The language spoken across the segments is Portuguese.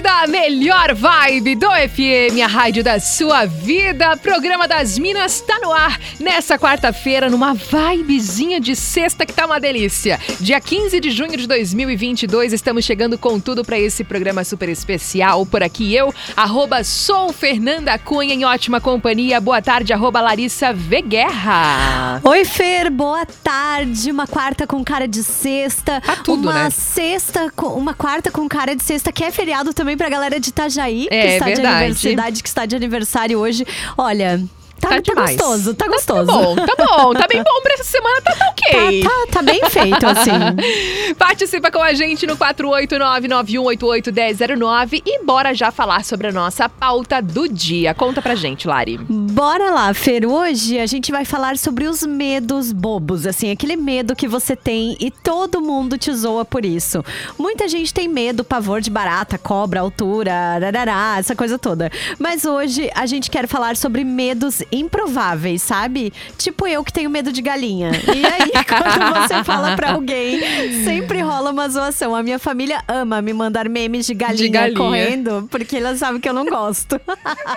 Da melhor vibe do FM, a rádio da sua vida. Programa das Minas tá no ar nessa quarta-feira, numa vibezinha de sexta que tá uma delícia. Dia 15 de junho de 2022, estamos chegando com tudo para esse programa super especial. Por aqui eu, arroba sou Fernanda Cunha, em ótima companhia. Boa tarde, arroba Larissa Veguerra. Oi, Fer, boa tarde. Uma quarta com cara de sexta. Tá tudo, uma né? sexta, uma quarta com cara de sexta, que é feriado também também pra galera de Itajaí, é, que está verdade. de que está de aniversário hoje. Olha, Tá, tá, tá gostoso, tá gostoso. Tá, tá, bom, tá bom. Tá bem bom pra essa semana, tá, tá ok. Tá, tá, tá bem feito, assim. Participa com a gente no 489-9188-1009 e bora já falar sobre a nossa pauta do dia. Conta pra gente, Lari. Bora lá, Fer. Hoje a gente vai falar sobre os medos bobos, assim, aquele medo que você tem e todo mundo te zoa por isso. Muita gente tem medo, pavor de barata, cobra, altura, rarará, essa coisa toda. Mas hoje a gente quer falar sobre medos improváveis, sabe? Tipo eu que tenho medo de galinha. E aí, quando você fala pra alguém, sempre rola uma zoação. A minha família ama me mandar memes de galinha, de galinha. correndo, porque ela sabe que eu não gosto.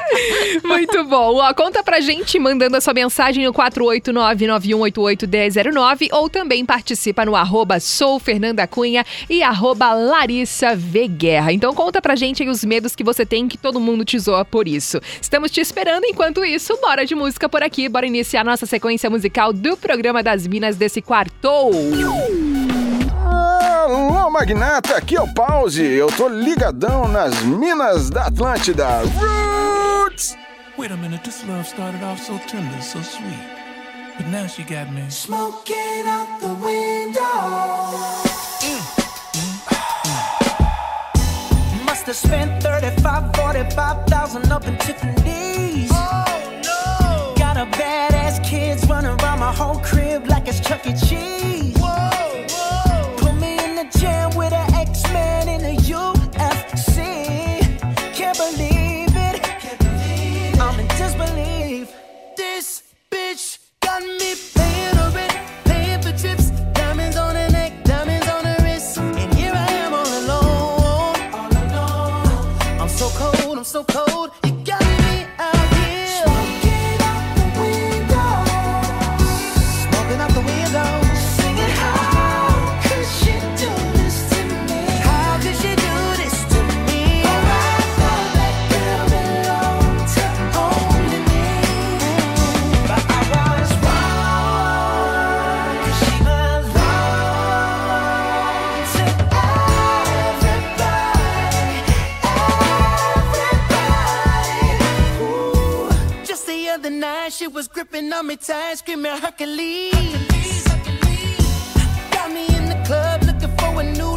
Muito bom. Ó, conta pra gente mandando a sua mensagem no 489-9188-1009 ou também participa no arroba sou Fernanda Cunha e arroba Larissa v Guerra. Então conta pra gente aí os medos que você tem que todo mundo te zoa por isso. Estamos te esperando. Enquanto isso, bora de música por aqui. Bora iniciar nossa sequência musical do programa das Minas desse quarto. Alô, magnata, aqui é o Pause. Eu tô ligadão nas Minas da Atlântida. Roots! Wait a minute, this love started off so tender, so sweet. But now she got me smoking out the window. Mm, mm, mm. Must have spent 35, 45,000 up in Tiffany's. Whole crib like it's Chuck E. Cheese. Whoa, whoa. Put me in the jam with an X-Man in the UFC. Can't believe it. Can't believe it. I'm in disbelief. This bitch got me paying her rent, paying for trips, diamonds on her neck, diamonds on her wrist, and here I am all alone. All alone. I'm so cold, I'm so cold. On me tight, screaming Hercules. Got me in the club looking for a new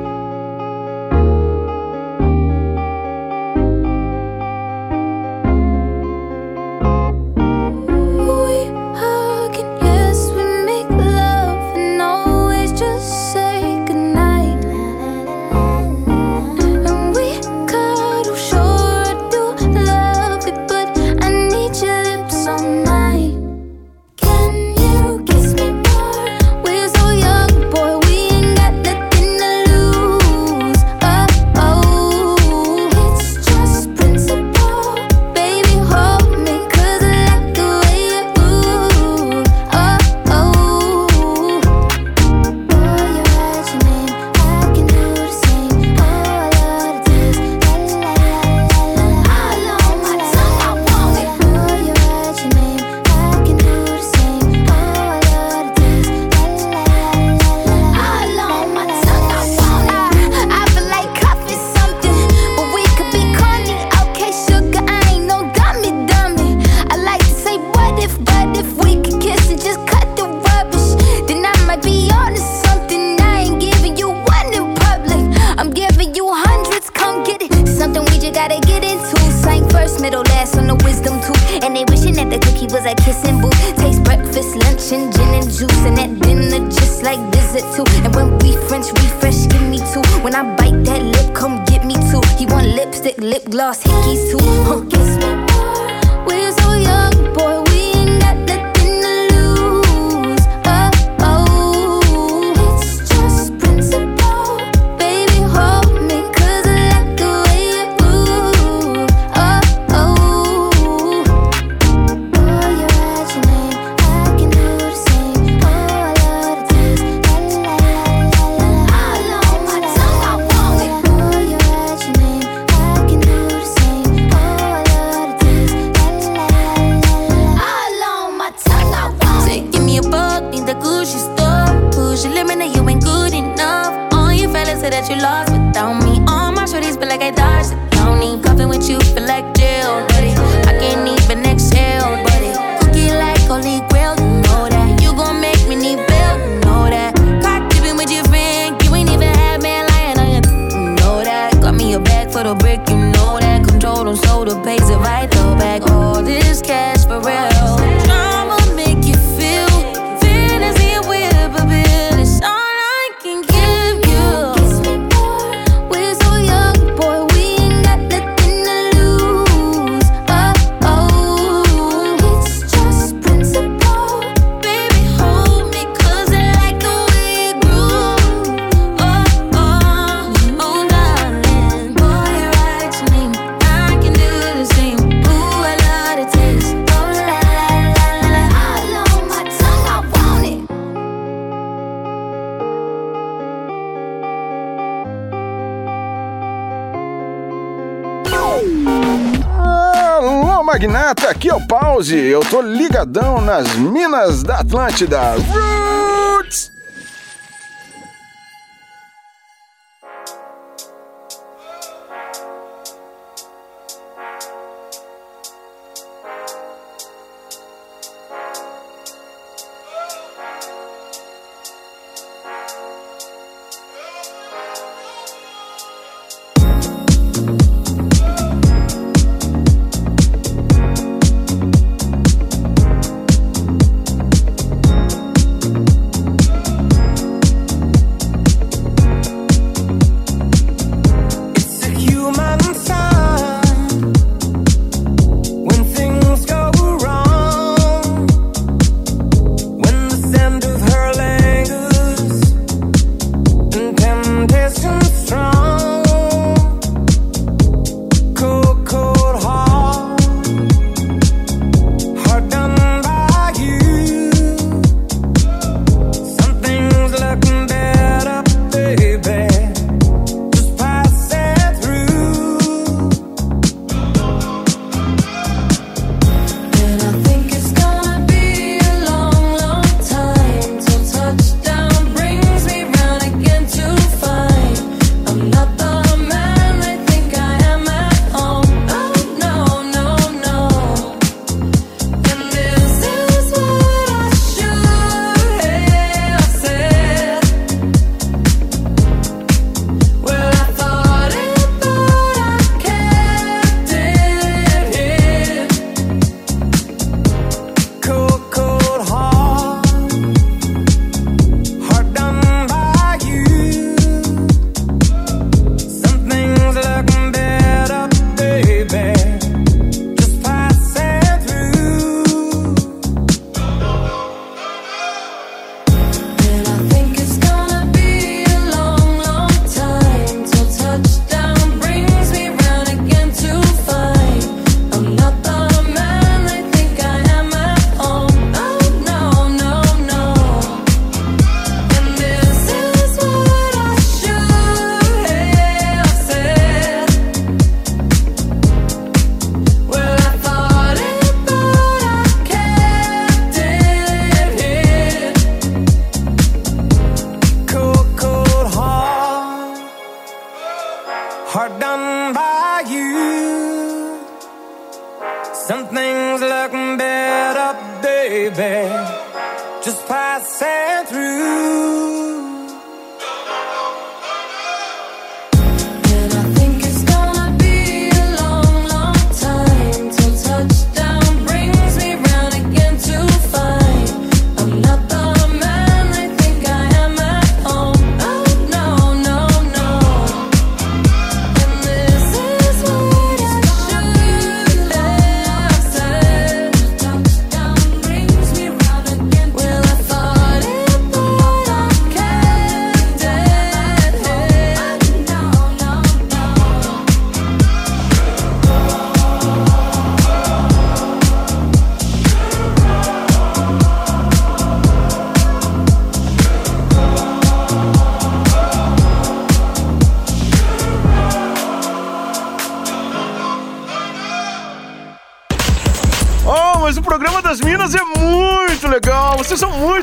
Da Atlântida.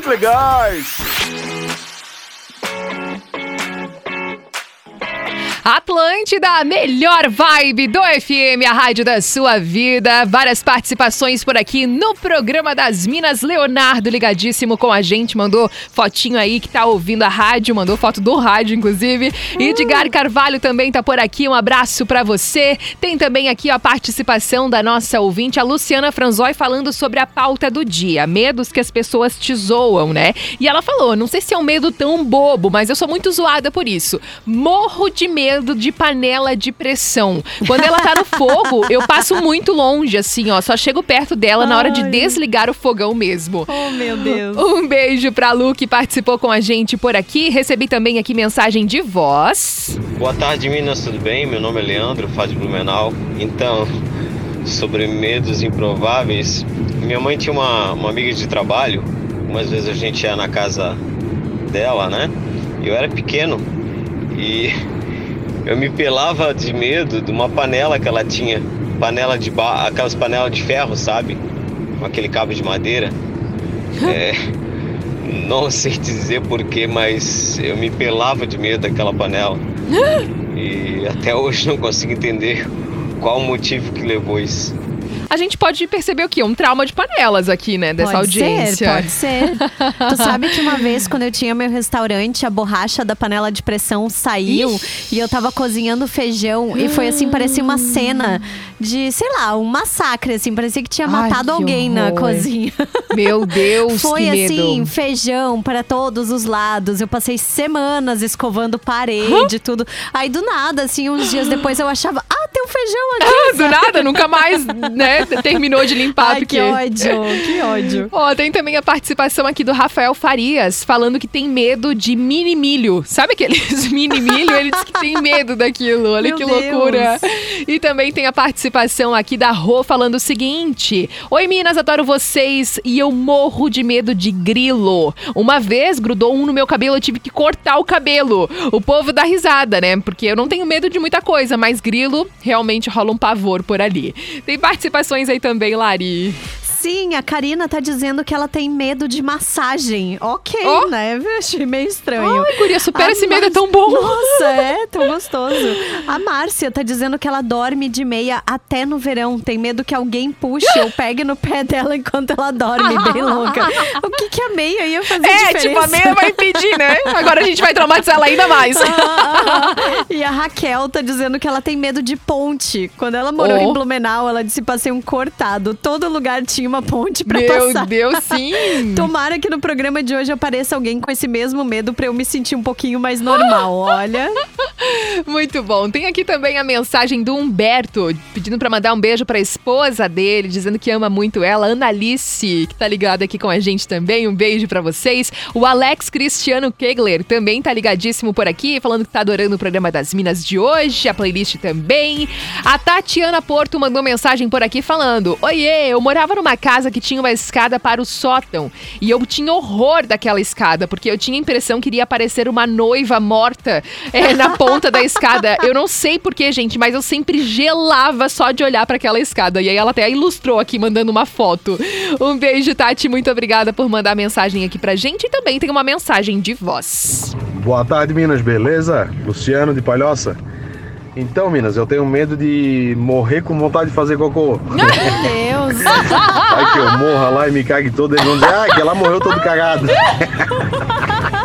Legais! Atlântida, a melhor vibe do FM, a rádio da sua vida. Várias participações por aqui no programa das Minas. Leonardo ligadíssimo com a gente, mandou fotinho aí que tá ouvindo a rádio, mandou foto do rádio, inclusive. Uh. Edgar Carvalho também tá por aqui, um abraço para você. Tem também aqui a participação da nossa ouvinte, a Luciana Franzói, falando sobre a pauta do dia, medos que as pessoas te zoam, né? E ela falou, não sei se é um medo tão bobo, mas eu sou muito zoada por isso. Morro de medo medo de panela de pressão. Quando ela tá no fogo, eu passo muito longe, assim, ó. Só chego perto dela Ai. na hora de desligar o fogão mesmo. Oh, meu Deus. Um beijo pra Lu, que participou com a gente por aqui. Recebi também aqui mensagem de voz. Boa tarde, meninas, tudo bem? Meu nome é Leandro, faz Blumenau. Então, sobre medos improváveis, minha mãe tinha uma, uma amiga de trabalho. Umas vezes a gente ia na casa dela, né? Eu era pequeno e eu me pelava de medo de uma panela que ela tinha. Panela de ba... aquelas panelas de ferro, sabe? Com aquele cabo de madeira. É... Não sei dizer porquê, mas eu me pelava de medo daquela panela. E até hoje não consigo entender qual o motivo que levou isso a gente pode perceber o quê? Um trauma de panelas aqui, né? Dessa pode audiência. Ser, pode ser. tu sabe que uma vez, quando eu tinha meu restaurante, a borracha da panela de pressão saiu Ixi. e eu tava cozinhando feijão. E foi assim, parecia uma cena de, sei lá, um massacre, assim. Parecia que tinha Ai, matado que alguém horror. na cozinha. Meu Deus, Foi que assim, feijão para todos os lados. Eu passei semanas escovando parede, e tudo. Aí do nada, assim, uns dias depois eu achava, ah, tem um feijão aqui. Ah, do nada, nunca mais, né? terminou de limpar. Ai, porque... que ódio, que ódio. Ó, tem também a participação aqui do Rafael Farias, falando que tem medo de mini milho. Sabe aqueles mini milho? Ele disse que tem medo daquilo. Olha Meu que Deus. loucura. E também tem a participação aqui da Rô falando o seguinte: Oi, Minas, adoro vocês e eu morro de medo de grilo. Uma vez grudou um no meu cabelo, eu tive que cortar o cabelo. O povo dá risada, né? Porque eu não tenho medo de muita coisa, mas grilo realmente rola um pavor por ali. Tem participação aí também, Lari. Sim, a Karina tá dizendo que ela tem medo de massagem. Ok, oh. né? Achei meio estranho. Ai, Curia, supera a esse Mar... medo, é tão bom. Nossa, é tão gostoso. A Márcia tá dizendo que ela dorme de meia até no verão. Tem medo que alguém puxe ou pegue no pé dela enquanto ela dorme, bem louca. O que, que a meia ia fazer é, diferença? tipo, a meia vai impedir, né? Agora a gente vai traumatizar ela ainda mais. e a Raquel tá dizendo que ela tem medo de ponte. Quando ela morou oh. em Blumenau, ela disse passei um cortado. Todo lugar tinha uma ponte pra Meu passar. Meu Deus, sim! Tomara que no programa de hoje apareça alguém com esse mesmo medo pra eu me sentir um pouquinho mais normal, olha. Muito bom. Tem aqui também a mensagem do Humberto, pedindo para mandar um beijo pra esposa dele, dizendo que ama muito ela, Analice, que tá ligada aqui com a gente também. Um beijo para vocês. O Alex Cristiano Kegler também tá ligadíssimo por aqui, falando que tá adorando o programa das Minas de hoje, a playlist também. A Tatiana Porto mandou mensagem por aqui falando: Oiê, eu morava numa casa que tinha uma escada para o sótão. E eu tinha horror daquela escada, porque eu tinha a impressão que iria aparecer uma noiva morta é, na ponta da escada. Eu não sei porquê, gente, mas eu sempre gelava só de olhar para aquela escada. E aí ela até ilustrou aqui, mandando uma foto. Um beijo, Tati. Muito obrigada por mandar mensagem aqui pra gente. E também tem uma mensagem de voz. Boa tarde, Minas, beleza? Luciano de Palhoça. Então, Minas, eu tenho medo de morrer com vontade de fazer cocô. Meu Deus! Vai que eu morra lá e me cague todo, vão dizer, ah, que ela morreu todo cagado.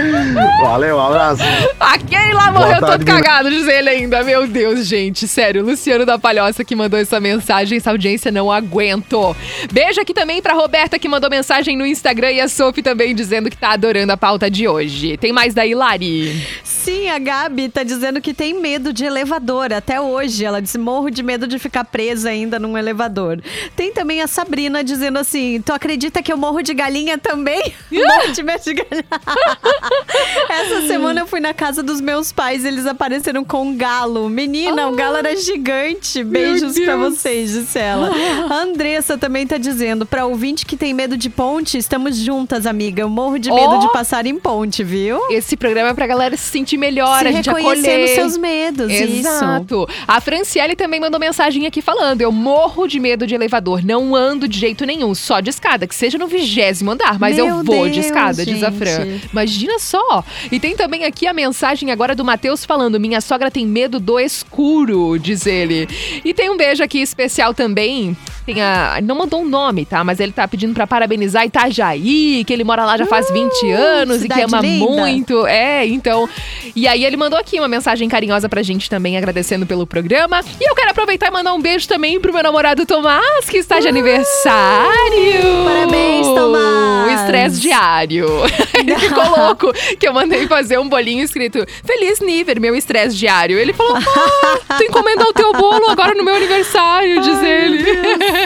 Valeu, um abraço. Aquele lá morreu Boa tarde, todo cagado, diz ele ainda. Meu Deus, gente, sério. Luciano da Palhoça que mandou essa mensagem. Essa audiência não aguento. Beijo aqui também pra Roberta que mandou mensagem no Instagram e a Sophie também dizendo que tá adorando a pauta de hoje. Tem mais daí, Lari? Sim, a Gabi tá dizendo que tem medo de elevador até hoje. Ela disse: morro de medo de ficar presa ainda num elevador. Tem também a Sabrina dizendo assim: Tu acredita que eu morro de galinha também? morro de medo de galinha. Essa semana eu fui na casa dos meus pais, eles apareceram com um galo. Menina, o galo era gigante. Beijos pra Deus. vocês, disse ela. A Andressa também tá dizendo: pra ouvinte que tem medo de ponte, estamos juntas, amiga. Eu morro de medo Oh. de passar em ponte, viu? Esse programa é pra galera se sentir melhor, Se a gente reconhecer acolher. nos seus medos, isso. Exato. A Franciele também mandou mensagem aqui falando: Eu morro de medo de elevador, não ando de jeito nenhum, só de escada, que seja no vigésimo andar, mas eu Meu vou de Deus, escada, diz a Fran. gente. Imagina só. E tem também aqui a mensagem agora do Matheus falando: Minha sogra tem medo do escuro, diz ele. E tem um beijo aqui especial também. Tem a. Não mandou um nome, tá? Mas ele tá pedindo pra parabenizar Itajaí, que ele mora lá já faz 20 anos e que ama linda. muito. É, então. E aí ele mandou aqui uma mensagem carinhosa pra gente também, agradecendo pelo programa. E eu quero aproveitar e mandar um beijo também pro meu namorado Tomás, que está de aniversário. Parabéns, Tomás. O estresse diário. ele ficou louco que eu mandei fazer um bolinho escrito Feliz Niver, meu estresse diário. Ele falou: Ah, tu encomendou o teu bolo agora no meu aniversário, diz ele.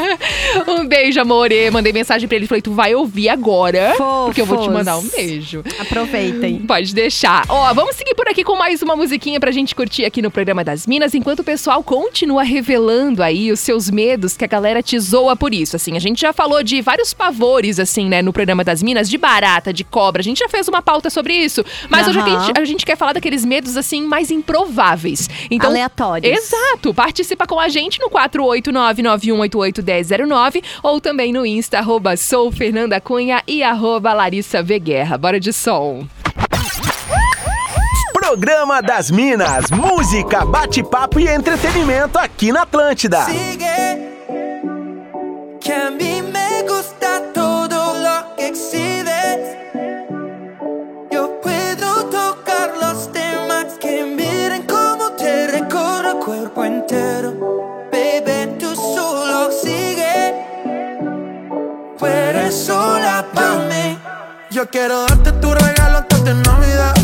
um beijo, amore. Mandei mensagem pra ele, falei: Tu vai ouvir agora, porque eu vou te Fofos. mandar um beijo. Aproveitem. Pode deixar. Ó, vamos seguir por aqui com mais uma musiquinha pra gente curtir aqui no programa das Minas, enquanto o pessoal continua revelando aí os seus medos, que a galera te zoa por isso. Assim, a gente já falou de vários pavores, assim, né, no programa das Minas, de barata, de cobra. A gente já fez uma pauta sobre isso. Mas hoje a gente, a gente quer falar daqueles medos, assim, mais improváveis. Então, Aleatórios. Exato. Participa com a gente no 489-9188-1009 ou também no Insta, arroba sou Fernanda Cunha e arroba Larissa V. Guerra. Bora de som. Programa das Minas, música, bate-papo e entretenimento aqui na Atlântida. Sigue, que a mí me gusta sola para mí. Yo quiero darte tu regalo antes de Navidad.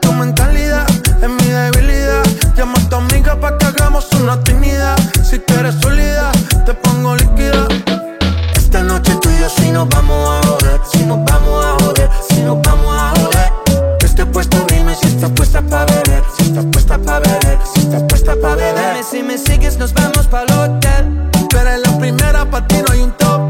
Tu mentalidad es mi debilidad. Llama a tu amiga para que hagamos una actividad. Si tú eres sólida, te pongo líquida. Esta noche tú y yo si nos vamos a joder. Si nos vamos a joder, si nos vamos a joder. Yo estoy puesto, dime si estás puesta para beber. Si estás puesta para beber, si estás puesta para beber. Dime si me sigues, nos vamos el hotel. Tú eres la primera, para ti no hay un top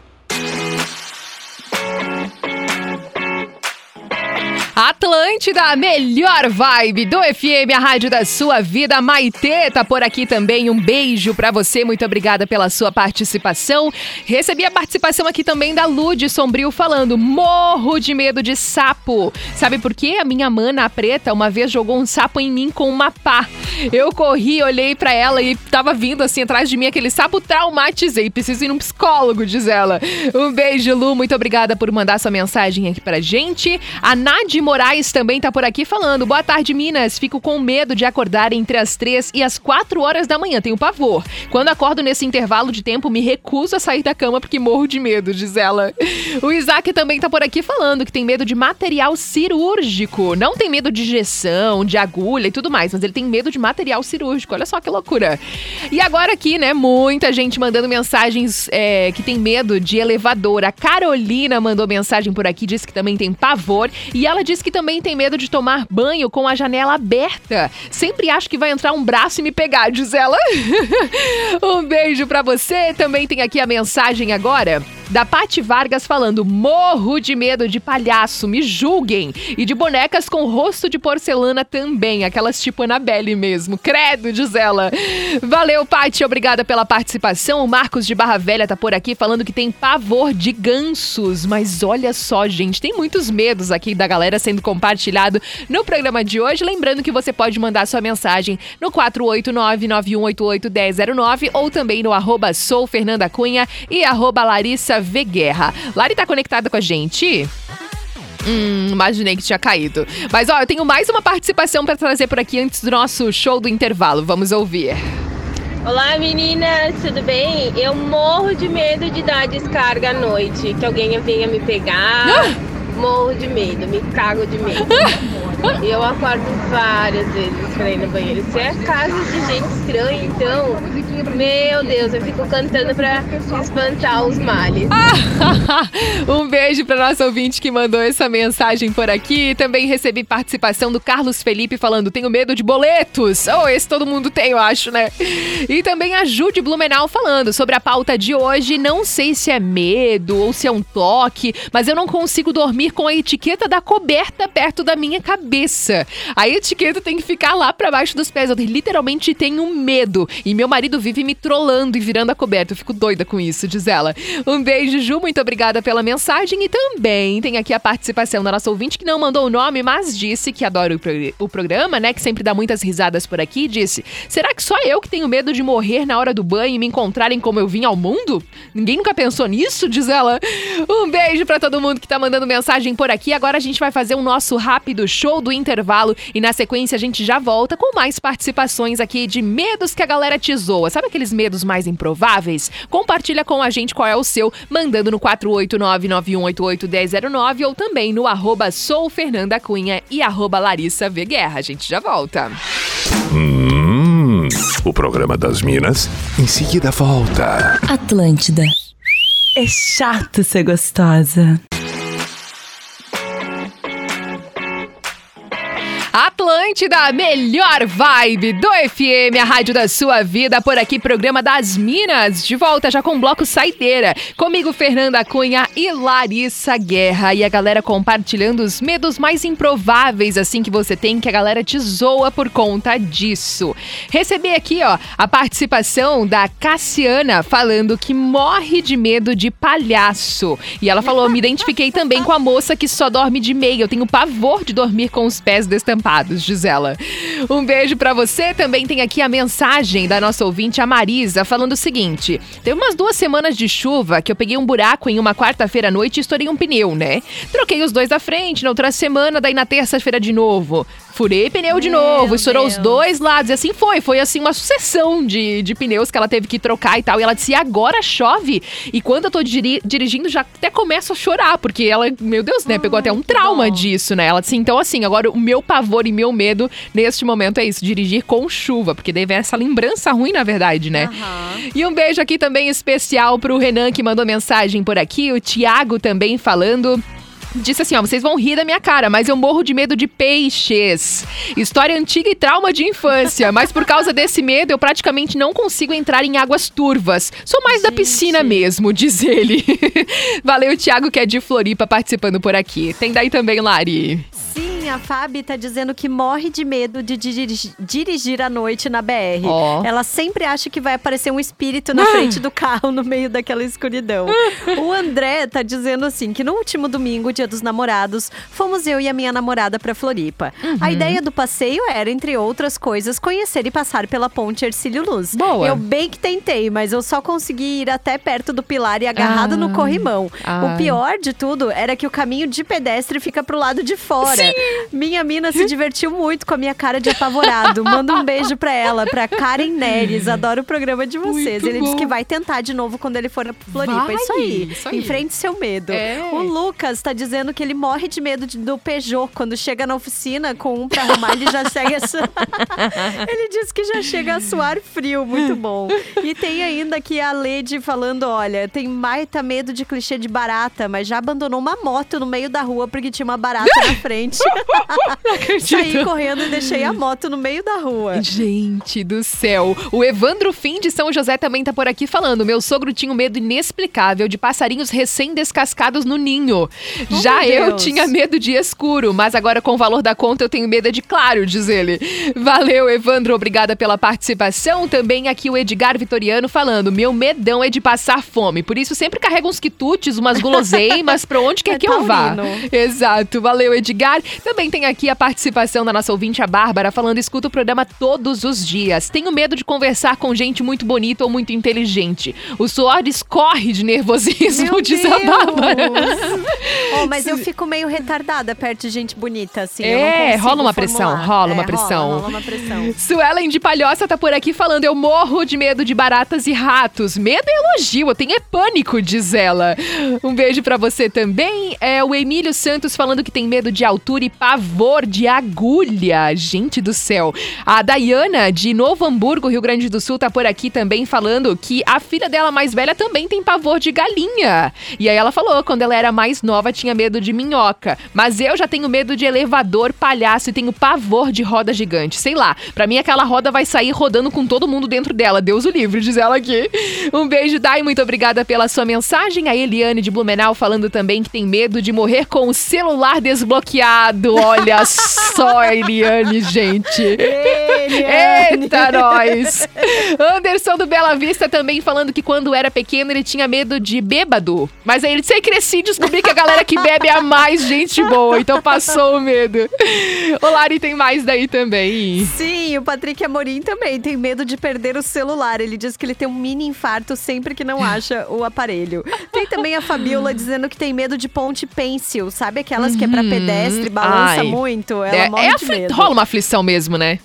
Atlântida, a melhor vibe do FM, a rádio da sua vida. Maitê tá por aqui também. Um beijo pra você. Muito obrigada pela sua participação. Recebi a participação aqui também da Lude Sombrio falando: morro de medo de sapo. Sabe por quê? A minha mana a preta uma vez jogou um sapo em mim com uma pá. Eu corri, olhei pra ela e tava vindo assim atrás de mim aquele sapo, traumatizei. Preciso ir num psicólogo, diz ela. Um beijo, Lu. Muito obrigada por mandar sua mensagem aqui pra gente. A Moraes também tá por aqui falando. Boa tarde, Minas. Fico com medo de acordar entre as 3 e as 4 horas da manhã. Tenho pavor. Quando acordo nesse intervalo de tempo, me recuso a sair da cama porque morro de medo, diz ela. O Isaac também tá por aqui falando que tem medo de material cirúrgico. Não tem medo de injeção, de agulha e tudo mais, mas ele tem medo de material cirúrgico. Olha só que loucura. E agora aqui, né, muita gente mandando mensagens é, que tem medo de elevador. A Carolina mandou mensagem por aqui, disse que também tem pavor. E ela disse que também tem medo de tomar banho com a janela aberta. Sempre acho que vai entrar um braço e me pegar, diz ela. um beijo pra você. Também tem aqui a mensagem agora da Pati Vargas falando: morro de medo de palhaço, me julguem. E de bonecas com rosto de porcelana também, aquelas tipo Annabelle mesmo. Credo, diz ela. Valeu, Pati, obrigada pela participação. O Marcos de Barra Velha tá por aqui falando que tem pavor de gansos. Mas olha só, gente, tem muitos medos aqui da galera sendo compartilhado no programa de hoje. Lembrando que você pode mandar sua mensagem no 489-9188-1009 ou também no arroba sou Fernanda Cunha e arroba Larissa V Guerra. Lari tá conectada com a gente? Hum, imaginei que tinha caído. Mas ó, eu tenho mais uma participação para trazer por aqui antes do nosso show do intervalo. Vamos ouvir. Olá meninas, tudo bem? Eu morro de medo de dar descarga à noite, que alguém venha me pegar. Ah! Morro de medo, me cago de medo. E eu acordo várias vezes pra ir no banheiro. Se é casa de gente estranha, então, meu Deus, eu fico cantando pra espantar os males. um beijo para nossa ouvinte que mandou essa mensagem por aqui. Também recebi participação do Carlos Felipe falando: tenho medo de boletos. Oh, esse todo mundo tem, eu acho, né? E também a Ju de Blumenau falando sobre a pauta de hoje. Não sei se é medo ou se é um toque, mas eu não consigo dormir com a etiqueta da coberta perto da minha cabeça. A etiqueta tem que ficar lá para baixo dos pés. Eu literalmente tenho medo. E meu marido vive me trollando e virando a coberta. Eu fico doida com isso, diz ela. Um beijo, Ju. Muito obrigada pela mensagem. E também tem aqui a participação da nossa ouvinte que não mandou o nome, mas disse que adora o, pro o programa, né? Que sempre dá muitas risadas por aqui. Disse: Será que só eu que tenho medo de morrer na hora do banho e me encontrarem como eu vim ao mundo? Ninguém nunca pensou nisso, diz ela. Um beijo para todo mundo que tá mandando mensagem por aqui. Agora a gente vai fazer o nosso rápido show do intervalo e na sequência a gente já volta com mais participações aqui de medos que a galera te zoa. Sabe aqueles medos mais improváveis? Compartilha com a gente qual é o seu, mandando no 489-9188-1009 ou também no arroba sou Fernanda Cunha e arroba Larissa V Guerra. A gente já volta. Hum, o programa das Minas em seguida volta. Atlântida. É chato ser gostosa. Atlântida, a melhor vibe do FM, a rádio da sua vida, por aqui, programa das Minas, de volta já com o bloco Saideira. Comigo, Fernanda Cunha e Larissa Guerra. E a galera compartilhando os medos mais improváveis, assim, que você tem, que a galera te zoa por conta disso. Recebi aqui, ó, a participação da Cassiana, falando que morre de medo de palhaço. E ela falou: me identifiquei também com a moça que só dorme de meia. Eu tenho pavor de dormir com os pés destampados estampados, diz ela. Um beijo para você. Também tem aqui a mensagem da nossa ouvinte, a Marisa, falando o seguinte: teve umas duas semanas de chuva que eu peguei um buraco em uma quarta-feira à noite e estourei um pneu, né? Troquei os dois da frente, na outra semana, daí na terça-feira de novo. Furei pneu de Meu novo, estourou Deus. os dois lados. E assim foi. Foi assim uma sucessão de, de pneus que ela teve que trocar e tal. E ela disse: "E agora chove. E quando eu tô diri- dirigindo, já até começo a chorar, porque ela, meu Deus, né? Pegou até um trauma disso, né? Ela disse: então, assim, agora o meu pavor e meu medo neste momento é isso: dirigir com chuva, porque daí vem essa lembrança ruim, na verdade, né? E um beijo aqui também especial pro Renan que mandou mensagem por aqui, o Thiago também falando. Disse assim: ó, vocês vão rir da minha cara, mas eu morro de medo de peixes. História antiga e trauma de infância. Mas por causa desse medo, eu praticamente não consigo entrar em águas turvas. Sou mais da piscina mesmo, diz ele. Valeu, Thiago, que é de Floripa, participando por aqui. Tem daí também, Lari. Sim, a Fábio tá dizendo que morre de medo de dirigir, dirigir à noite na BR. Ó. Ela sempre acha que vai aparecer um espírito na frente do carro no meio daquela escuridão. o André tá dizendo assim que no último domingo, dia dos namorados, fomos eu e a minha namorada pra Floripa. A ideia do passeio era, entre outras coisas, conhecer e passar pela ponte Ercílio Luz. Boa. Eu bem que tentei, mas eu só consegui ir até perto do pilar e agarrado Ah. no corrimão. Ai. O pior de tudo era que o caminho de pedestre fica pro lado de fora. Minha mina se divertiu muito com a minha cara de apavorado. Manda um beijo pra ela, pra Karen Neres. Adoro o programa de vocês. Muito ele disse bom. que vai tentar de novo quando ele for na Floripa. Vai, isso aí. isso aí. Enfrente seu medo. É. O Lucas tá dizendo que ele morre de medo de- do Peugeot. Quando chega na oficina com um pra arrumar, ele já chega. a- ele disse que já chega a suar frio. Muito bom. E tem ainda aqui a Lady falando: olha, tem Maita medo de clichê de barata, mas já abandonou uma moto no meio da rua porque tinha uma barata na frente. Saí correndo e deixei a moto no meio da rua. Gente do céu. O Evandro Fim de São José também tá por aqui falando. Meu sogro tinha um medo inexplicável de passarinhos recém-descascados no ninho. Já meu eu tinha medo de escuro, mas agora com o valor da conta eu tenho medo de claro, diz ele. Valeu, Evandro. Obrigada pela participação. Também aqui o Edgar Vitoriano falando. Meu medão é de passar fome. Por isso sempre carrego uns quitutes, umas guloseimas pra onde quer É que eu vá. taurino. Exato, valeu Edgar. Também tem aqui a participação da nossa ouvinte, a Bárbara, falando: escuta o programa todos os dias. Tenho medo de conversar com gente muito bonita ou muito inteligente. O suor escorre de nervosismo, Meu diz a Deus! Bárbara. Oh, mas eu fico meio retardada perto de gente bonita, assim. É, rola uma pressão, rola uma É, pressão. Rola, rola uma pressão. Suelen de Palhoça tá por aqui falando: eu morro de medo de baratas e ratos. Medo é elogio, eu tenho é pânico, diz ela. Um beijo pra você também. É o Emílio Santos falando que tem medo de altura e pavor de agulha. Gente do céu. A Dayana de Novo Hamburgo, Rio Grande do Sul, tá por aqui também falando que a filha dela mais velha também tem pavor de galinha. E aí ela falou, quando ela era mais nova, tinha medo de minhoca. Mas eu já tenho medo de elevador, palhaço e tenho pavor de roda gigante. Sei lá, pra mim aquela roda vai sair rodando com todo mundo dentro dela. Deus o livre, diz ela aqui. Um beijo, Dai, muito obrigada pela sua mensagem. A Eliane de Blumenau falando também que tem medo de morrer com o celular desbloqueado. Olha só, Eliane, gente. Eita, nós! Anderson do Bela Vista também falando que quando era pequeno ele tinha medo de bêbado. Mas aí ele disse, "Aí cresci e descobri que a galera que bebe é a mais gente boa. Então passou o medo. O Lari tem mais daí também. Sim, o Patrick Amorim também tem medo de perder o celular. Ele diz que ele tem um mini infarto sempre que não acha o aparelho. Tem também a Fabiola dizendo que tem medo de ponte pencil. Sabe aquelas que é pra pedestre, balança Ai. muito? Ela É, morre é de medo. rola uma aflição mesmo, né?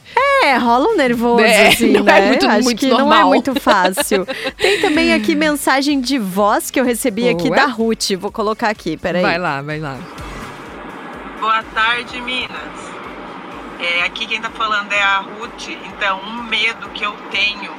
É, rola um nervoso, É, assim, não né? é muito- Acho muito que não é normal. muito fácil. Tem também aqui mensagem de voz que eu recebi aqui da Ruth. Vou colocar aqui, peraí. Vai lá, vai lá. Boa tarde, Minas. É, aqui quem tá falando é a Ruth. Então, um medo que eu tenho,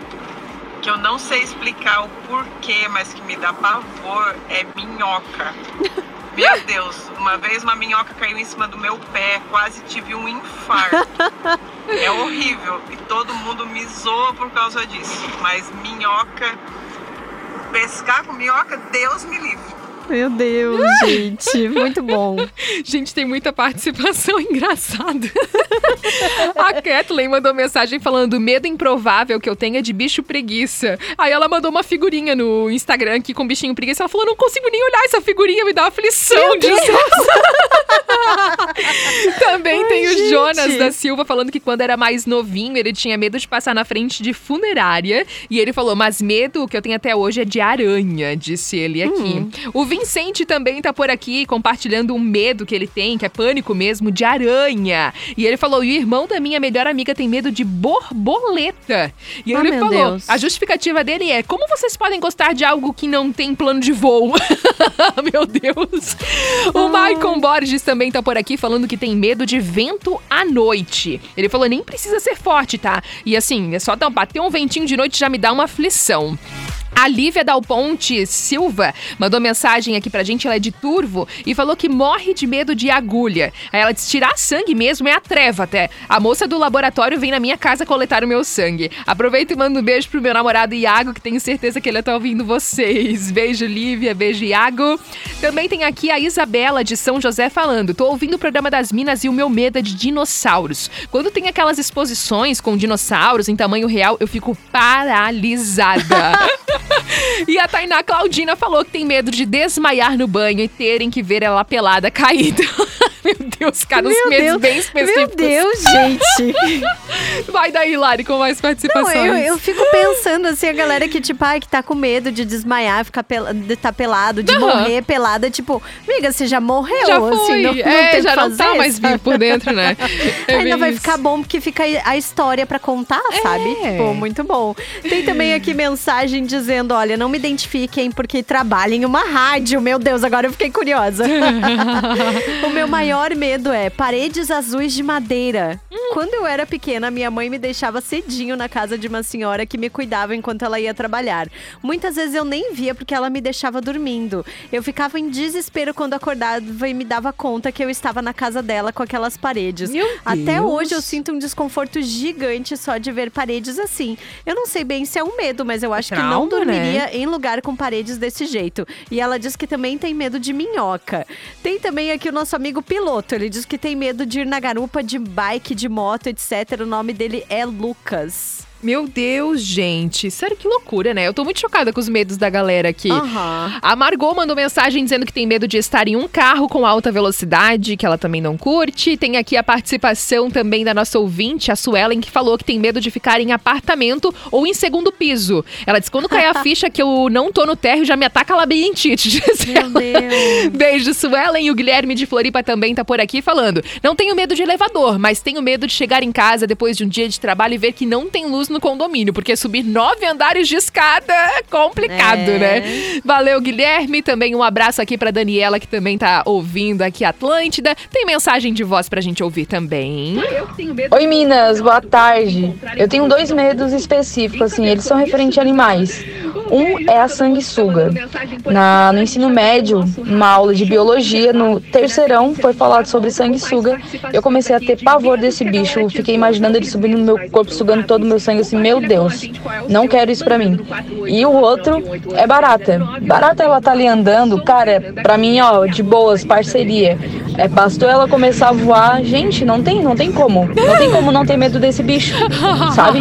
que eu não sei explicar o porquê, mas que me dá pavor, é minhoca. Meu Deus, uma vez uma minhoca caiu em cima do meu pé, quase tive um infarto. É horrível e todo mundo me zoa por causa disso. Mas minhoca, pescar com minhoca, Deus me livre. Meu Deus, gente. Muito bom. Gente, tem muita participação engraçada. A Kathleen mandou mensagem falando: medo improvável que eu tenho é de bicho preguiça. Aí ela mandou uma figurinha no Instagram aqui com bichinho preguiça. Ela falou: não consigo nem olhar essa figurinha, me dá aflição. Deus. ela. Também Ai, tem o gente. Jonas da Silva falando que quando era mais novinho, ele tinha medo de passar na frente de funerária. E ele falou: mas medo que eu tenho até hoje é de aranha, disse ele aqui. Hum. O Vicente também tá por aqui compartilhando um medo que ele tem, que é pânico mesmo, de aranha. E ele falou: e o irmão da minha melhor amiga tem medo de borboleta. E Ah, ele falou: Deus. a justificativa dele é: como vocês podem gostar de algo que não tem plano de voo? meu Deus. O Maicon Borges também tá por aqui falando que tem medo de vento à noite. Ele falou: nem precisa ser forte, tá? E assim, é só dar, bater um ventinho de noite já me dá uma aflição. A Lívia Dal Ponte Silva mandou mensagem aqui pra gente, ela é de Turvo, e falou que morre de medo de agulha. Aí ela disse: tirar sangue mesmo é a treva até. A moça do laboratório vem na minha casa coletar o meu sangue. Aproveita e manda um beijo pro meu namorado Iago, que tenho certeza que ele tá ouvindo vocês. Beijo, Lívia, beijo, Iago. Também tem aqui a Isabela de São José falando: tô ouvindo o programa das Minas e o meu medo é de dinossauros. Quando tem aquelas exposições com dinossauros em tamanho real, eu fico paralisada. e a Tainá Claudina falou que tem medo de desmaiar no banho e terem que ver ela pelada caída. Meu Deus, cara, Meu medos bem específicos. Meu Deus, gente. Vai daí, Lari, com mais Não, participações. eu, eu fico pensando assim, a galera que, tipo, ai, que tá com medo de desmaiar, ficar pel de tá pelado, de Aham. morrer pelada, tipo, amiga, você já morreu, Já assim, foi. não, não É, tem já que não fazer, tá mais vivo por dentro, né? É Ainda vai isso. ficar bom porque fica a história pra contar, sabe? Tipo, muito bom. Tem também aqui mensagem dizendo: olha, não me identifiquem porque trabalho em uma rádio. Meu Deus, agora eu fiquei curiosa. o meu maior medo é paredes azuis de madeira. Quando eu era pequena, minha mãe me deixava cedinho na casa de uma senhora que me cuidava enquanto ela ia trabalhar. Muitas vezes eu nem via porque ela me deixava dormindo. Eu ficava em desespero quando acordava e me dava conta que eu estava na casa dela com aquelas paredes. Meu Até Deus. hoje eu sinto um desconforto gigante só de ver paredes assim. Eu não sei bem se é um medo, mas eu acho que não trauma, né? dormiria em lugar com paredes desse jeito. E ela diz que também tem medo de minhoca. Tem também aqui o nosso amigo piloto. Ele diz que tem medo de ir na garupa de bike, de moto, etc. O nome dele é Lucas. Meu Deus, gente. Sério, que loucura, né? Eu tô muito chocada com os medos da galera aqui. Aham. A Margot mandou mensagem dizendo que tem medo de estar em um carro com alta velocidade, que ela também não curte. Tem aqui a participação também da nossa ouvinte, a Suelen, que falou que tem medo de ficar em apartamento ou em segundo piso. Ela disse: quando cair a ficha que eu não tô no térreo, já me ataca a labirintite. Meu. Deus. Beijo, Suelen. E o Guilherme de Floripa também tá por aqui falando. Não tenho medo de elevador, mas tenho medo de chegar em casa depois de um dia de trabalho e ver que não tem luz no condomínio, porque subir nove andares de escada é complicado, É. né? Valeu, Guilherme. Também um abraço aqui pra Daniela, que também tá ouvindo aqui Atlântida. Tem mensagem de voz pra gente ouvir também. Oi Minas, boa tarde. Eu tenho dois medos específicos, assim, eles são referentes a animais. Um é a sanguessuga. Na, no ensino médio, numa aula de biologia, no terceirão, foi falado sobre sanguessuga. Eu comecei a ter pavor desse bicho. Fiquei imaginando ele subindo no meu corpo, sugando todo o meu sangue, assim, meu Deus, não quero isso pra mim. E o outro é barata. Barata, ela tá ali andando, cara, pra mim, ó, de boas, parceria. É, bastou ela começar a voar, gente, não tem, não tem como. Não tem como não ter medo desse bicho, sabe?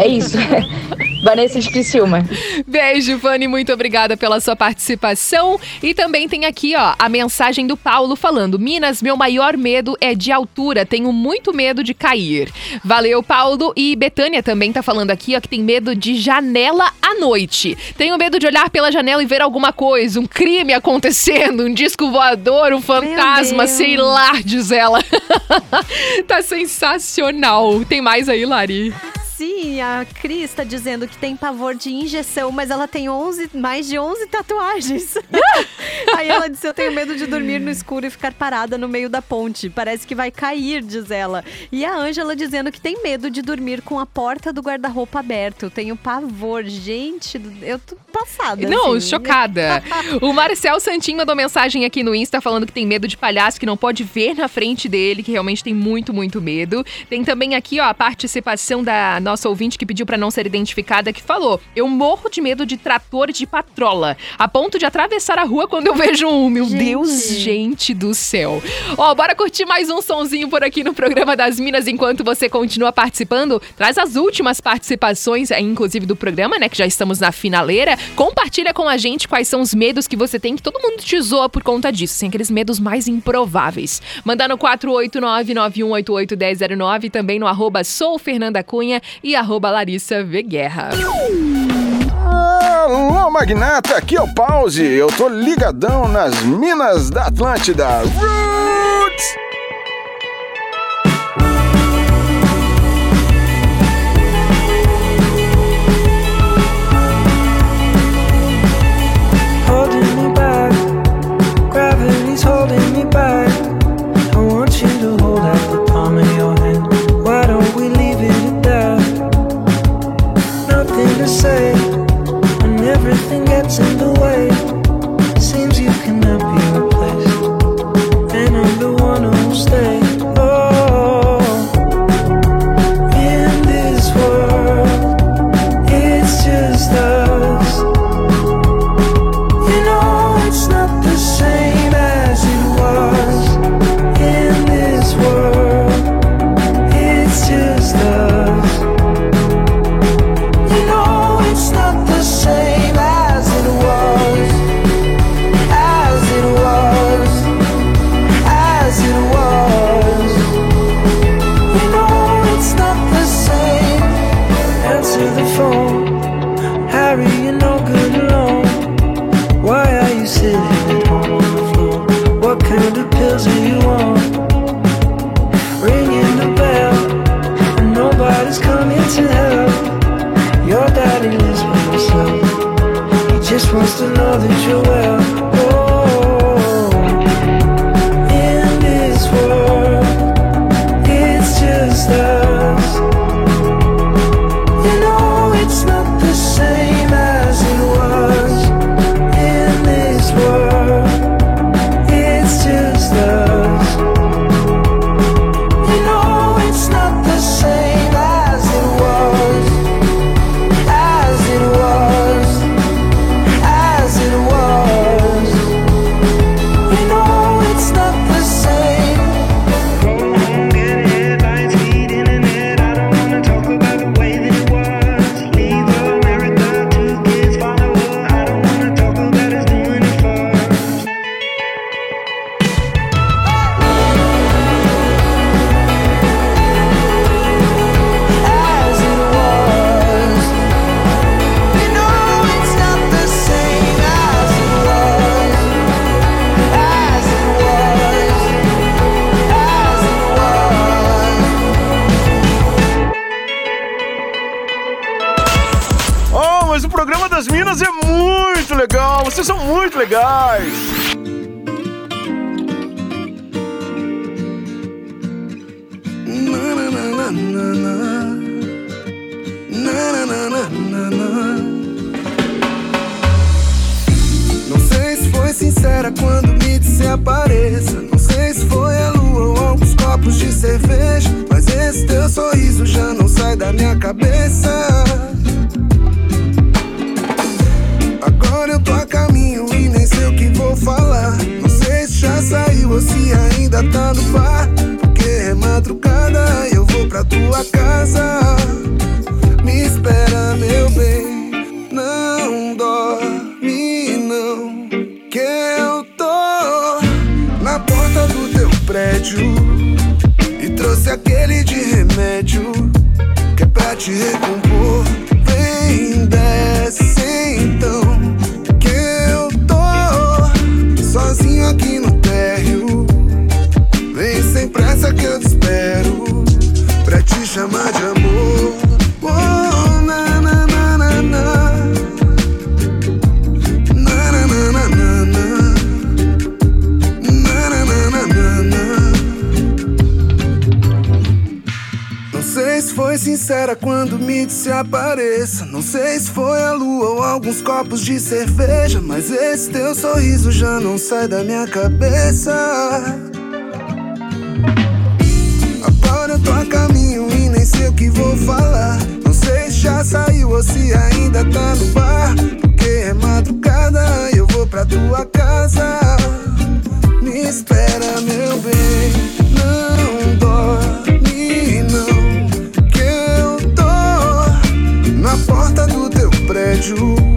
É isso. Vanessa de Criciúma. Beijo, Fanny. Muito obrigada pela sua participação. E também tem aqui, ó, a mensagem do Paulo falando: Minas, meu maior medo é de altura. Tenho muito medo de cair. Valeu, Paulo. E Betânia também tá falando aqui, ó, que tem medo de janela à noite. Tenho medo de olhar pela janela e ver alguma coisa, um crime acontecendo, um disco voador, um fantasma. Sei lá, diz ela. tá sensacional. Tem mais aí, Lari? Sim, a Cris tá dizendo que tem pavor de injeção, mas ela tem 11, mais de 11 tatuagens. Aí ela disse: Eu tenho medo de dormir no escuro e ficar parada no meio da ponte. Parece que vai cair, diz ela. E a Ângela dizendo que tem medo de dormir com a porta do guarda-roupa aberto. Tenho pavor. Gente, eu tô passada. Não, assim. chocada. O Marcel Santinho mandou mensagem aqui no Insta falando que tem medo de palhaço, que não pode ver na frente dele, que realmente tem muito, muito medo. Tem também aqui, ó, a participação da nossa ouvinte que pediu pra não ser identificada, que falou: Eu morro de medo de trator de patrola, a ponto de atravessar a rua quando eu vejo um. Meu Gente. Deus, gente do céu. Ó, bora curtir mais um sonzinho por aqui no programa das Minas enquanto você continua participando. Traz as últimas participações, aí, inclusive do programa, né? Que já estamos na finaleira. Compartilha com a gente quais são os medos que você tem, que todo mundo te zoa por conta disso. Assim, aqueles medos mais improváveis. Manda no 489-9188-1009, também no arroba sou Fernanda Cunha e arroba Larissa V. Guerra. Alô, magnata, aqui é o Pause. Eu tô ligadão nas minas da Atlântida. Roots! 小豆 programa das Minas é muito legal. Vocês são muito legais. Não sei se foi sincera quando me disse apareça. Não sei se foi a lua ou alguns copos de cerveja. Mas esse teu sorriso já não sai da minha cabeça. Agora eu tô a caminho e nem sei o que vou falar. Não sei se já saiu ou se ainda tá no bar. Porque é madrugada, eu vou pra tua casa. Me espera, meu bem. Não dorme, não. Que eu tô na porta do teu prédio. E trouxe aquele de remédio. Que é pra te recompor. Vem, desce então. Sincera quando me disse apareça. Não sei se foi a lua ou alguns copos de cerveja. Mas esse teu sorriso já não sai da minha cabeça. Agora eu tô a caminho e nem sei o que vou falar. Não sei se já saiu ou se ainda tá no bar. Porque é madrugada, eu vou pra tua casa. Me espera, meu bem. Prédio.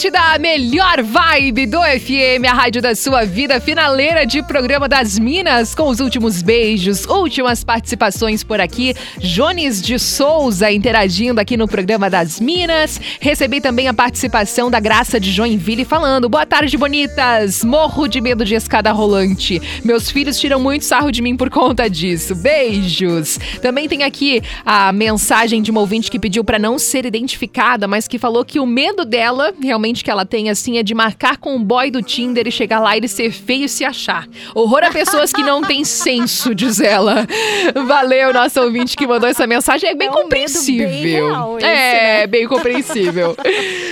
Atlântida, a melhor vibe do FM, a rádio da sua vida, finaleira de programa das Minas, com os últimos beijos, últimas participações por aqui. Jones de Souza interagindo aqui no programa das Minas. Recebi também a participação da Graça de Joinville falando: Boa tarde, bonitas. Morro de medo de escada rolante. Meus filhos tiram muito sarro de mim por conta disso. Beijos. Também tem aqui a mensagem de uma ouvinte que pediu para não ser identificada, mas que falou que o medo dela, realmente que ela tem assim, é de marcar com o boy do Tinder e chegar lá e ele ser feio e se achar. Horror a pessoas que não têm senso, diz ela. Valeu, nosso ouvinte que mandou essa mensagem. É bem É um compreensível. bem real esse, é, né? bem compreensível.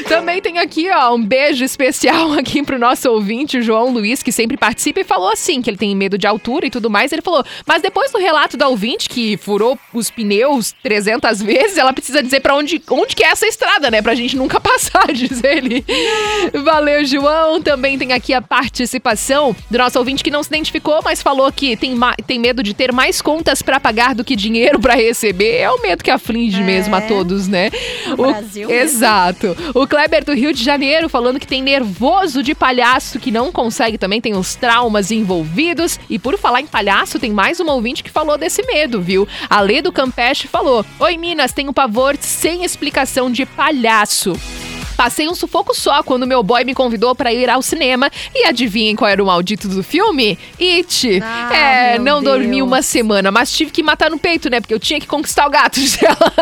Também tem aqui, ó, um beijo especial aqui pro nosso ouvinte, o João Luiz, que sempre participa e falou assim, que ele tem medo de altura e tudo mais. Ele falou, mas depois do relato da ouvinte, que furou os pneus 300 vezes, ela precisa dizer pra onde, onde que é essa estrada, né? Pra gente nunca passar, diz ele. Valeu, João. Também tem aqui a participação do nosso ouvinte que não se identificou, mas falou que tem, tem medo de ter mais contas pra pagar do que dinheiro pra receber. É o medo que aflige mesmo a todos, né? No Brasil mesmo. Exato. O Kleber do Rio de Janeiro falando que tem nervoso de palhaço que não consegue também, tem os traumas envolvidos. E por falar em palhaço, tem mais uma ouvinte que falou desse medo, viu? A Lê do Campeche falou: Oi, Minas, tenho pavor sem explicação de palhaço. Passei um sufoco só quando meu boy me convidou pra ir ao cinema. E adivinhem qual era o maldito do filme? It. Ah, é, não dormi Deus. uma semana, mas tive que matar no peito, né? Porque eu tinha que conquistar o gato dela.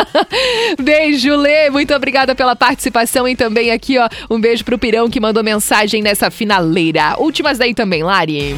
beijo, Lê. Muito obrigada pela participação. E também aqui, ó, um beijo pro Pirão que mandou mensagem nessa finaleira. Últimas daí também, Lari.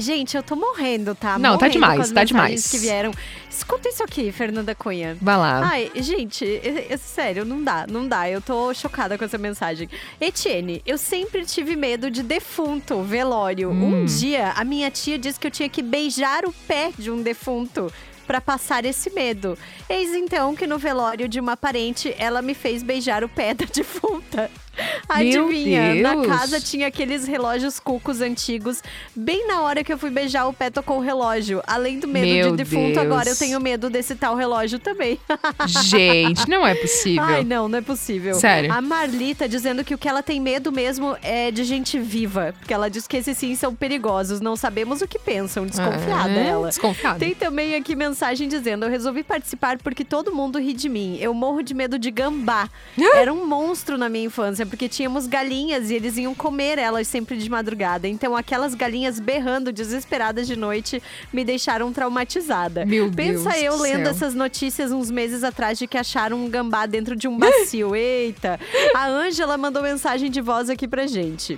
Gente, eu tô morrendo, tá? Não, tá Morrendo demais, com as tá demais. que vieram. Escuta isso aqui, Fernanda Cunha. Vai lá. Ai, gente, é- é sério, não dá, não dá. Eu tô chocada com essa mensagem. Etienne, eu sempre tive medo de defunto, velório. Hum. Um dia, a minha tia disse que eu tinha que beijar o pé de um defunto pra passar esse medo. Eis então que no velório de uma parente, ela me fez beijar o pé da defunta. Adivinha, na casa tinha aqueles relógios cucos antigos. Bem na hora que eu fui beijar o pé, tocou o relógio. Além do medo Meu de defunto, Deus. agora eu tenho medo desse tal relógio também. Gente, não é possível. Ai, não, não é possível. Sério. A Marli tá dizendo que o que ela tem medo mesmo é de gente viva. Porque ela diz que esses sim são perigosos. Não sabemos o que pensam. Desconfiada É, ela. desconfiada. Tem também aqui mensagem dizendo: Eu resolvi participar porque todo mundo ri de mim. Eu morro de medo de gambá. Era um monstro na minha infância, porque tínhamos galinhas e eles iam comer elas sempre de madrugada. Então aquelas galinhas berrando desesperadas de noite me deixaram traumatizada. Meu Pensa Deus eu do lendo céu. essas notícias uns meses atrás de que acharam um gambá dentro de um bacio. Eita! A Ângela mandou mensagem de voz aqui pra gente.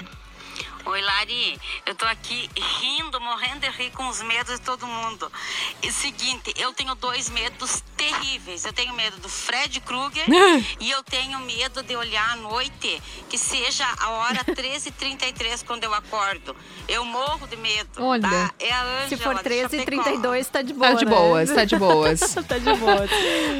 Oi, Lari, eu tô aqui rindo, morrendo de rir com os medos de todo mundo. E seguinte, eu tenho dois medos terríveis. Eu tenho medo do Fred Krueger e eu tenho medo de olhar à noite, que seja a hora 13h33 quando eu acordo. Eu morro de medo. Olha, tá? É a Ângela Se for de 13 e Chapecó. 32, tá de boa. Tá de né? boas, tá de boas. tá de boas.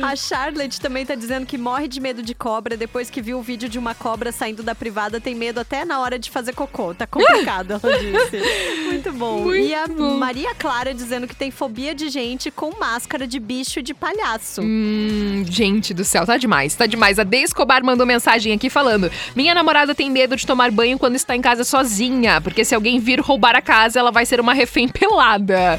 A Charlotte também tá dizendo que morre de medo de cobra. Depois que viu o vídeo de uma cobra saindo da privada, tem medo até na hora de fazer cocô. Tá complicado, ela disse. Muito bom. e a Maria Clara dizendo que tem fobia de gente com máscara de bicho e de palhaço. Hum, gente do céu, tá demais, tá demais. A Dei Escobar mandou mensagem aqui falando: Minha namorada tem medo de tomar banho quando está em casa sozinha, porque se alguém vir roubar a casa, ela vai ser uma refém pelada.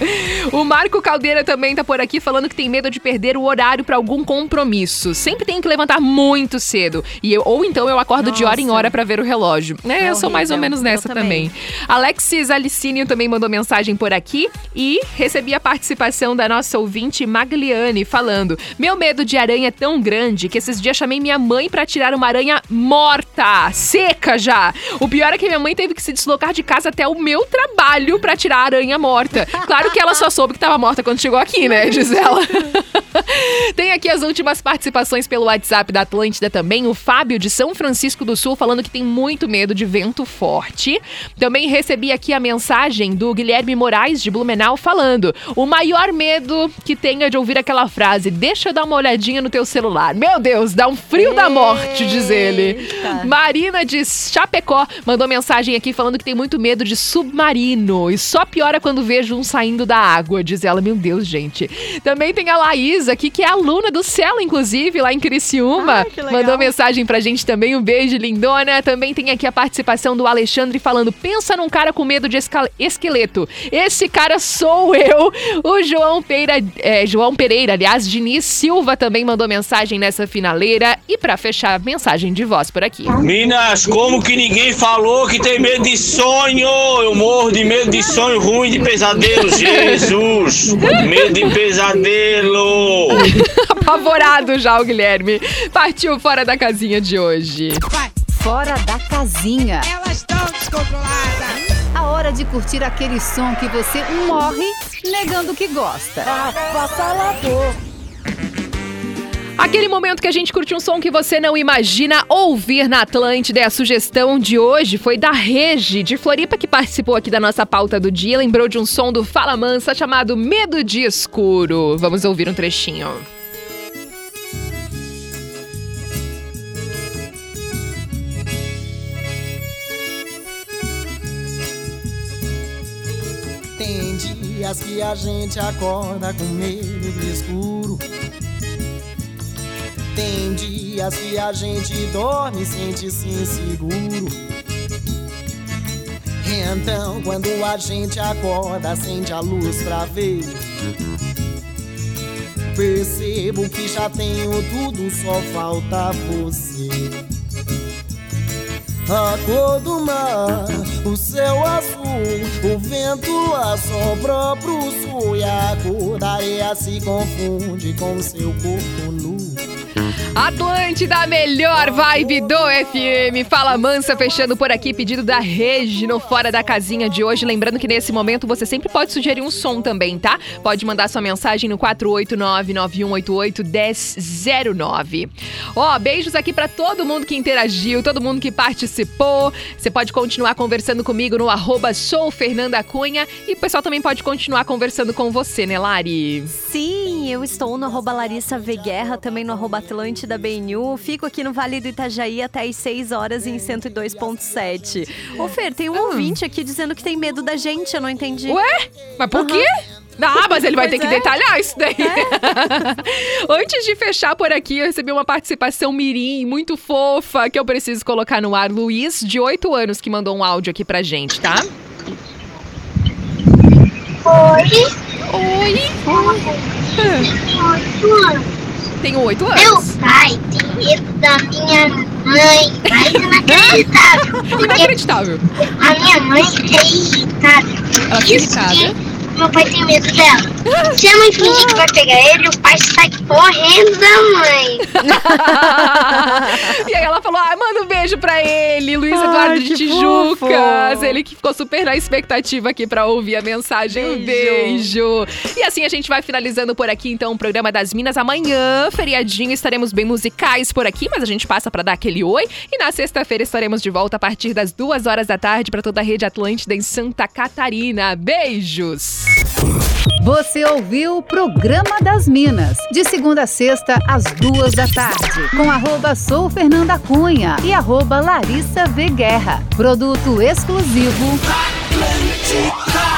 O Marco Caldeira também tá por aqui falando que tem medo de perder o horário pra algum compromisso. Sempre tenho que levantar muito cedo. E eu, ou então eu acordo de hora em Nossa. hora pra ver o relógio. É, É eu sou mais ou horrível. menos Eu nessa também. Também. Alexis Alicínio também mandou mensagem por aqui e recebi a participação da nossa ouvinte Magliane falando: Meu medo de aranha é tão grande que esses dias chamei minha mãe pra tirar uma aranha morta, seca já. O pior é que minha mãe teve que se deslocar de casa até o meu trabalho pra tirar a aranha morta. Claro que ela só soube que tava morta quando chegou aqui, né, Gisela? Tem aqui as últimas participações pelo WhatsApp da Atlântida também. O Fábio de São Francisco do Sul falando que tem muito medo de vento forte. Também recebi aqui a mensagem do Guilherme Moraes de Blumenau falando: o maior medo que tenho é de ouvir aquela frase: deixa eu dar uma olhadinha no teu celular. Meu Deus, dá um frio da morte, diz ele. Marina de Chapecó mandou mensagem aqui falando que tem muito medo de submarino e só piora quando vejo um saindo da água, diz ela. Meu Deus, gente. Também tem a Laís aqui, que é aluna do Celo, inclusive, lá em Criciúma. que legal. Mandou mensagem pra gente também. Um beijo, lindona. Também tem aqui a participação do Alexandre falando: pensa num cara com medo de esqueleto. Esse cara sou eu. O João Pereira, é, João Pereira, aliás, Diniz Silva também mandou mensagem nessa finaleira. E pra fechar, mensagem de voz por aqui. Minas, como que ninguém falou que tem medo de sonho? Eu morro de medo de sonho ruim, de pesadelo. Jesus, medo de pesadelo. Apavorado já o Guilherme. Partiu fora da casinha de hoje. Fora da casinha. Elas estão descontroladas. A hora de curtir aquele som que você morre negando que gosta. Avassalador. Aquele momento que a gente curte um som que você não imagina ouvir na Atlântida. E a sugestão de hoje foi da Regi, de Floripa, que participou aqui da nossa pauta do dia. Lembrou de um som do Fala Mansa chamado Medo de Escuro. Vamos ouvir um trechinho. Que a gente acorda com medo do escuro. Tem dias que a gente dorme e sente-se inseguro. Então, quando a gente acorda, acende a luz pra ver. Percebo que já tenho tudo, só falta você. A cor do mar, o céu azul, o vento lá sopra pro sul e a cor da areia se confunde com seu corpo nu. Atlântida, a melhor vibe do FM. Fala Mansa, fechando por aqui, pedido da Regi no Fora da Casinha de hoje. Lembrando que nesse momento você sempre pode sugerir um som também, tá? Pode mandar sua mensagem no 489-9188-1009. Ó, beijos aqui pra todo mundo que interagiu, todo mundo que participou. Você pode continuar conversando comigo no arroba soufernandacunha e o pessoal também pode continuar conversando com você, né, Lari? Sim, eu estou no arroba Larissa V Guerra, também no arroba Atlântida BNU. Fico aqui no Vale do Itajaí até às 6 horas em 102.7. Ô, Fer, tem um ouvinte aqui dizendo que tem medo da gente, eu não entendi. Ué? Mas por quê? Ah, mas ele vai ter Pois que é. detalhar isso daí. Antes de fechar por aqui, eu recebi uma participação mirim muito fofa que eu preciso colocar no ar. Luiz, de 8 anos, que mandou um áudio aqui pra gente, tá? Oi. Oi. Tenho 8 anos. Meu pai tem medo da minha mãe, mas inacreditável. Porque Inacreditável. a minha mãe é irritada. Ela fica Isso irritada. Meu pai tem medo dela. Se a mãe fingir que vai pegar ele, o pai sai correndo da mãe. e aí ela falou: ah, manda um beijo pra ele, Luiz Ai, Eduardo de que Tijucas. fofo. Ele que ficou super na expectativa aqui pra ouvir a mensagem. Um beijo. E assim a gente vai finalizando por aqui, então, o programa das Minas. Amanhã, feriadinho, estaremos bem musicais por aqui, mas a gente passa pra dar aquele oi. E na sexta-feira estaremos de volta a partir das duas horas da tarde pra toda a rede Atlântida em Santa Catarina. Beijos! Você ouviu o Programa das Minas, de segunda a sexta, às duas da tarde, com arroba Sou Fernanda Cunha e arroba Larissa V Guerra. Produto exclusivo. Atlântica.